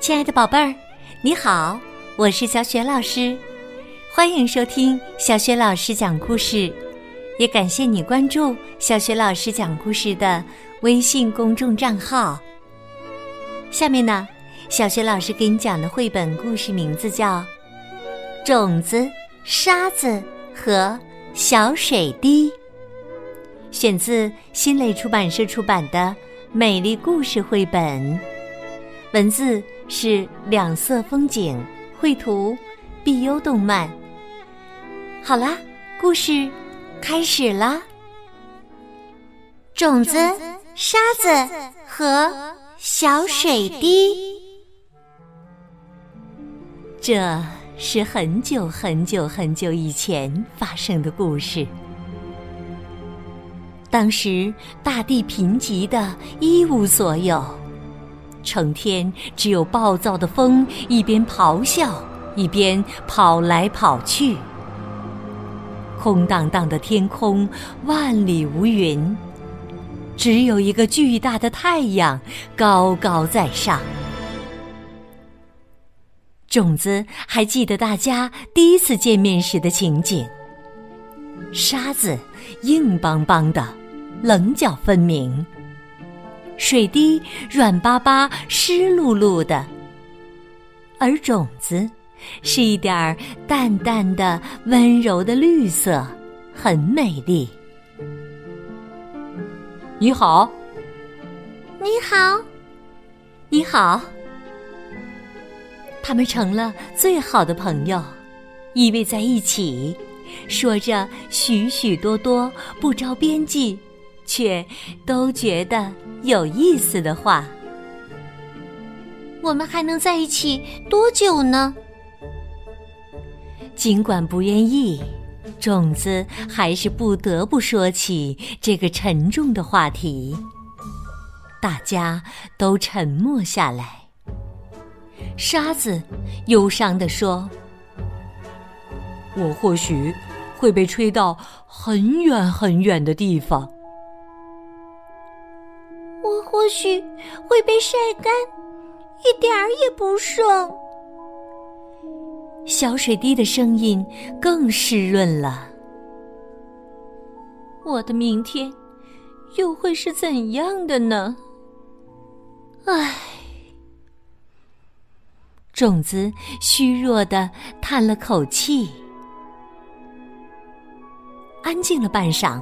亲爱的宝贝儿，你好，我是小雪老师，欢迎收听小雪老师讲故事，也感谢你关注小雪老师讲故事的微信公众账号。下面呢，小雪老师给你讲的绘本故事名字叫《种子、沙子和小水滴》，选自新蕾出版社出版的《美丽故事》绘本，文字。是两色风景绘图，碧优动漫。好啦，故事开始啦。种子、沙子和小水滴，这是很久很久很久以前发生的故事。当时大地贫瘠的一无所有。成天只有暴躁的风，一边咆哮，一边跑来跑去。空荡荡的天空，万里无云，只有一个巨大的太阳高高在上。种子还记得大家第一次见面时的情景。沙子硬邦邦的，棱角分明。水滴软巴巴、湿漉漉的，而种子是一点儿淡淡的、温柔的绿色，很美丽。你好，你好，你好，他们成了最好的朋友，依偎在一起，说着许许多多不着边际。却都觉得有意思的话。我们还能在一起多久呢？尽管不愿意，种子还是不得不说起这个沉重的话题。大家都沉默下来。沙子忧伤地说：“我或许会被吹到很远很远的地方。”或许会被晒干，一点儿也不剩。小水滴的声音更湿润了。我的明天又会是怎样的呢？唉，种子虚弱的叹了口气。安静了半晌，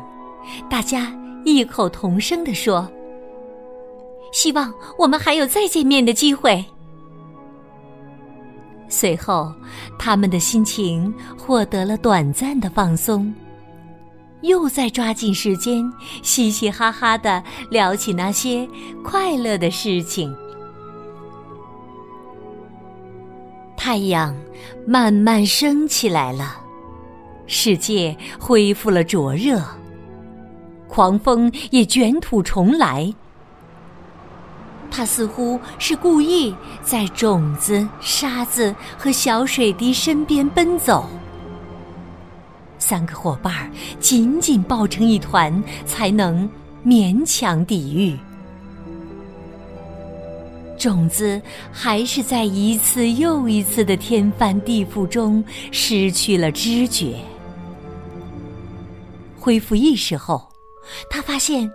大家异口同声的说。希望我们还有再见面的机会。随后，他们的心情获得了短暂的放松，又在抓紧时间嘻嘻哈哈的聊起那些快乐的事情。太阳慢慢升起来了，世界恢复了灼热，狂风也卷土重来。他似乎是故意在种子、沙子和小水滴身边奔走。三个伙伴紧紧抱成一团，才能勉强抵御。种子还是在一次又一次的天翻地覆中失去了知觉。恢复意识后，他发现。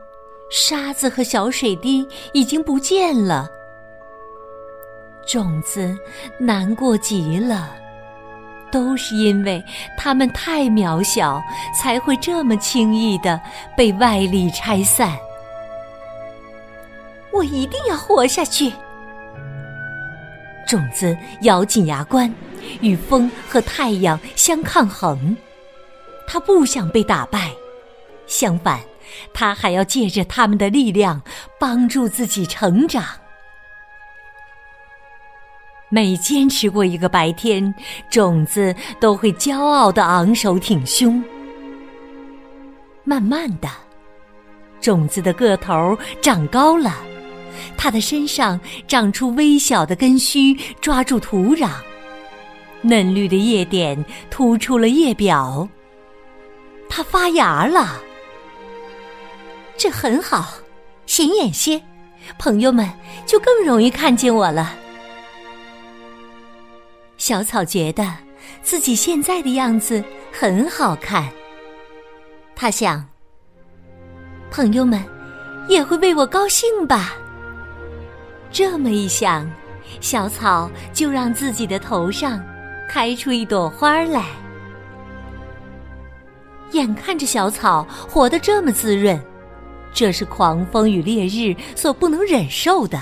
沙子和小水滴已经不见了，种子难过极了，都是因为它们太渺小，才会这么轻易的被外力拆散。我一定要活下去！种子咬紧牙关，与风和太阳相抗衡，它不想被打败，相反。他还要借着他们的力量帮助自己成长。每坚持过一个白天，种子都会骄傲的昂首挺胸。慢慢的，种子的个头长高了，它的身上长出微小的根须，抓住土壤，嫩绿的叶点突出了叶表，它发芽了。这很好，显眼些，朋友们就更容易看见我了。小草觉得自己现在的样子很好看。他想，朋友们也会为我高兴吧。这么一想，小草就让自己的头上开出一朵花来。眼看着小草活得这么滋润，这是狂风与烈日所不能忍受的。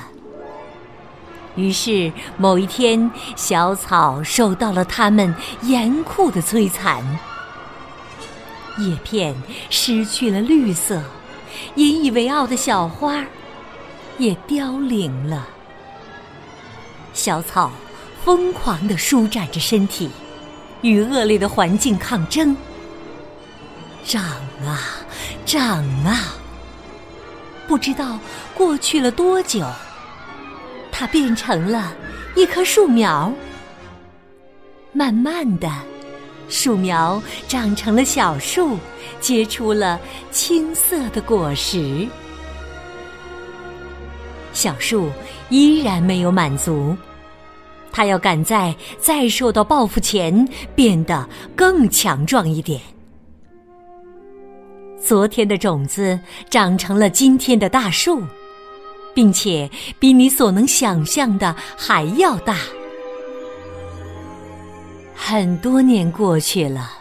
于是某一天，小草受到了他们严酷的摧残，叶片失去了绿色，引以为傲的小花也凋零了。小草疯狂地舒展着身体，与恶劣的环境抗争。长啊，长啊！不知道过去了多久，它变成了一棵树苗。慢慢的，树苗长成了小树，结出了青色的果实。小树依然没有满足，它要赶在再受到报复前变得更强壮一点。昨天的种子长成了今天的大树，并且比你所能想象的还要大。很多年过去了，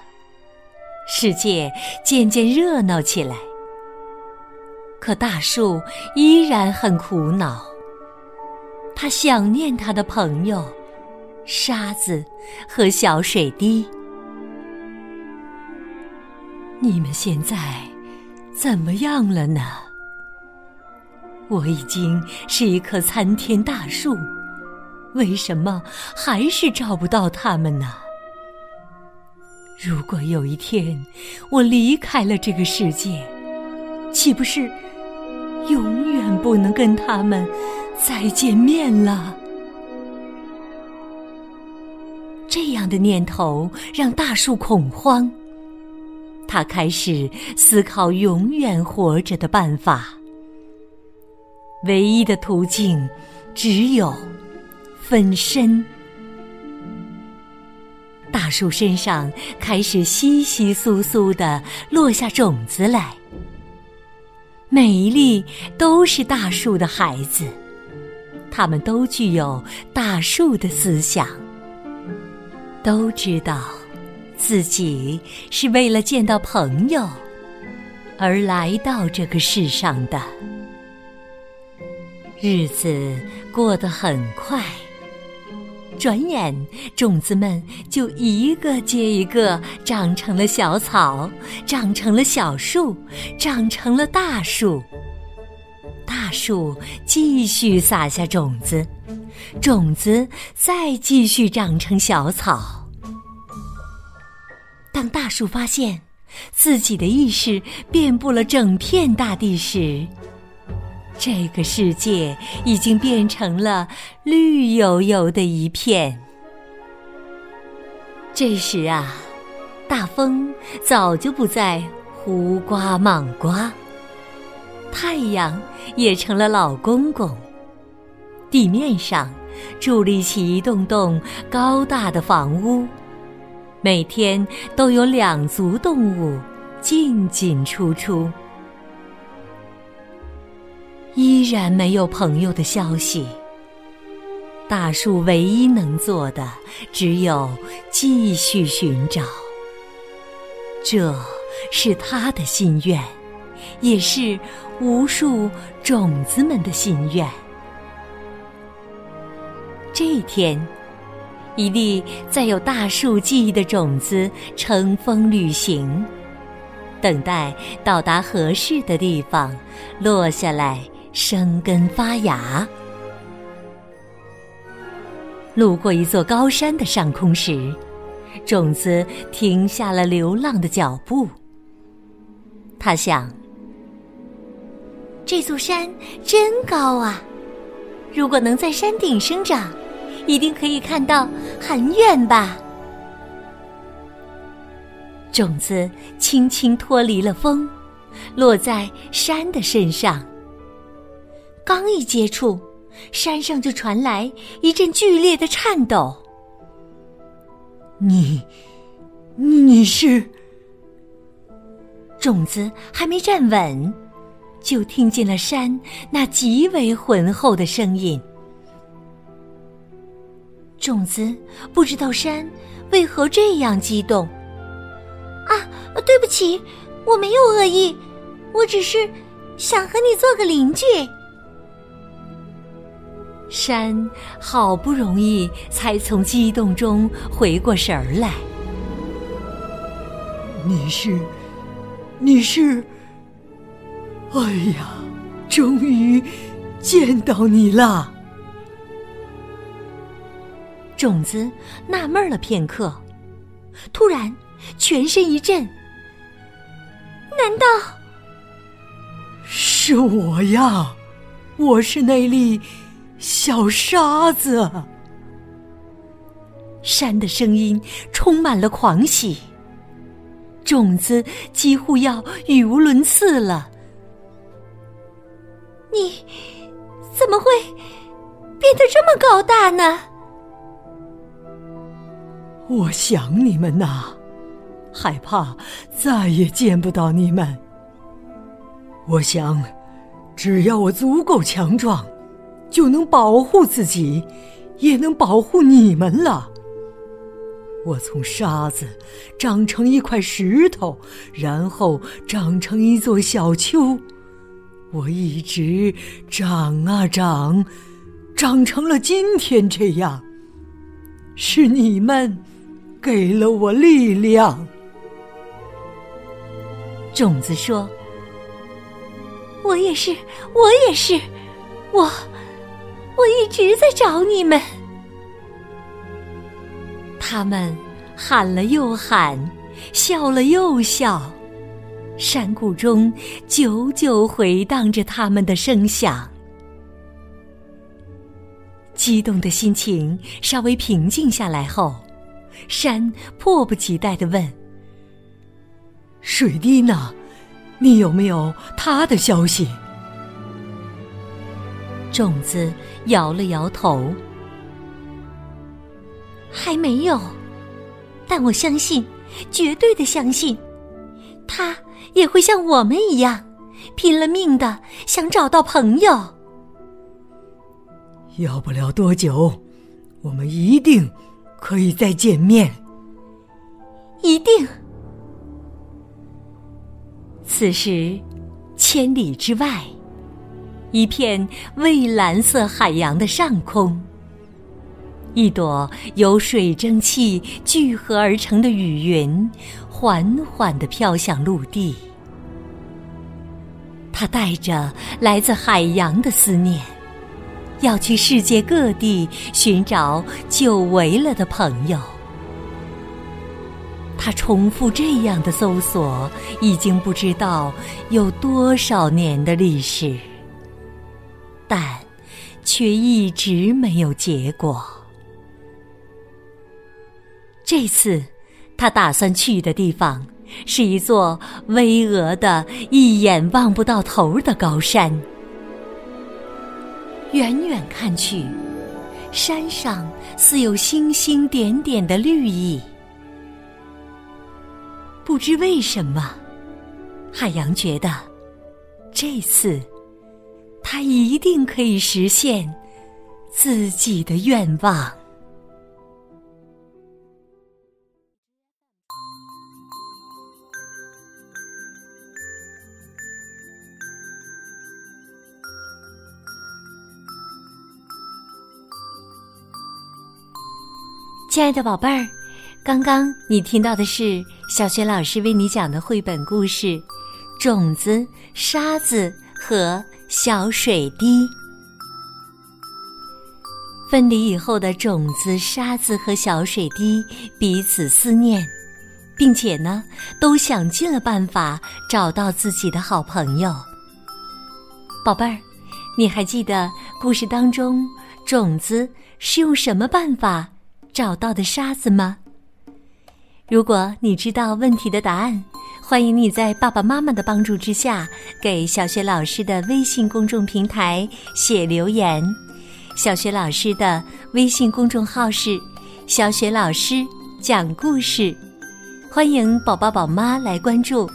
世界渐渐热闹起来，可大树依然很苦恼。他想念他的朋友沙子和小水滴。你们现在怎么样了呢？我已经是一棵参天大树，为什么还是找不到他们呢？如果有一天我离开了这个世界，岂不是永远不能跟他们再见面了？这样的念头让大树恐慌。他开始思考永远活着的办法。唯一的途径只有分身。大树身上开始稀稀疏疏的落下种子来，每一粒都是大树的孩子，他们都具有大树的思想，都知道。自己是为了见到朋友而来到这个世上的，日子过得很快，转眼种子们就一个接一个长成了小草，长成了小树，长成了大树。大树继续撒下种子，种子再继续长成小草。当大树发现自己的意识遍布了整片大地时，这个世界已经变成了绿油油的一片。这时啊，大风早就不再胡刮莽刮，太阳也成了老公公，地面上伫立起一栋栋高大的房屋。每天都有两足动物进进出出，依然没有朋友的消息。大树唯一能做的只有继续寻找，这是他的心愿，也是无数种子们的心愿。这一天。一粒载有大树记忆的种子乘风旅行，等待到达合适的地方，落下来生根发芽。路过一座高山的上空时，种子停下了流浪的脚步。他想：这座山真高啊！如果能在山顶生长。一定可以看到很远吧？种子轻轻脱离了风，落在山的身上。刚一接触，山上就传来一阵剧烈的颤抖。你，你是？种子还没站稳，就听见了山那极为浑厚的声音。种子不知道山为何这样激动。啊，对不起，我没有恶意，我只是想和你做个邻居。山好不容易才从激动中回过神儿来。你是，你是，哎呀，终于见到你了！种子纳闷了片刻，突然全身一震。难道是我呀？我是那粒。小沙子，山的声音充满了狂喜，种子几乎要语无伦次了。你怎么会变得这么高大呢？我想你们呐，害怕再也见不到你们。我想，只要我足够强壮。就能保护自己，也能保护你们了。我从沙子长成一块石头，然后长成一座小丘。我一直长啊长，长成了今天这样。是你们给了我力量。种子说：“我也是，我也是，我。”我一直在找你们。他们喊了又喊，笑了又笑，山谷中久久回荡着他们的声响。激动的心情稍微平静下来后，山迫不及待的问：“水滴呢？你有没有他的消息？”种子摇了摇头，还没有，但我相信，绝对的相信，他也会像我们一样，拼了命的想找到朋友。要不了多久，我们一定可以再见面。一定。此时，千里之外。一片蔚蓝色海洋的上空，一朵由水蒸气聚合而成的雨云，缓缓地飘向陆地。它带着来自海洋的思念，要去世界各地寻找久违了的朋友。他重复这样的搜索，已经不知道有多少年的历史。但，却一直没有结果。这次，他打算去的地方是一座巍峨的、一眼望不到头的高山。远远看去，山上似有星星点点的绿意。不知为什么，海洋觉得这次。他一定可以实现自己的愿望。亲爱的宝贝儿，刚刚你听到的是小学老师为你讲的绘本故事《种子、沙子和》。小水滴，分离以后的种子、沙子和小水滴彼此思念，并且呢，都想尽了办法找到自己的好朋友。宝贝儿，你还记得故事当中种子是用什么办法找到的沙子吗？如果你知道问题的答案。欢迎你在爸爸妈妈的帮助之下，给小雪老师的微信公众平台写留言。小雪老师的微信公众号是“小雪老师讲故事，欢迎宝宝宝妈来关注。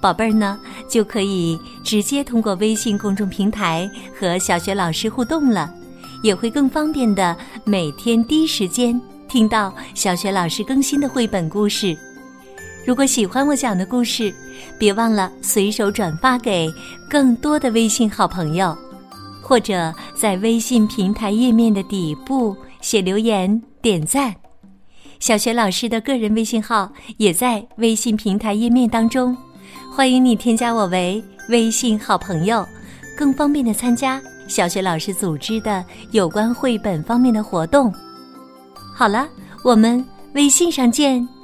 宝贝儿呢，就可以直接通过微信公众平台和小学老师互动了，也会更方便的每天第一时间听到小学老师更新的绘本故事。如果喜欢我讲的故事，别忘了随手转发给更多的微信好朋友，或者在微信平台页面的底部写留言点赞。小学老师的个人微信号也在微信平台页面当中。欢迎你添加我为微信好朋友，更方便的参加小学老师组织的有关绘本方面的活动。好了，我们微信上见。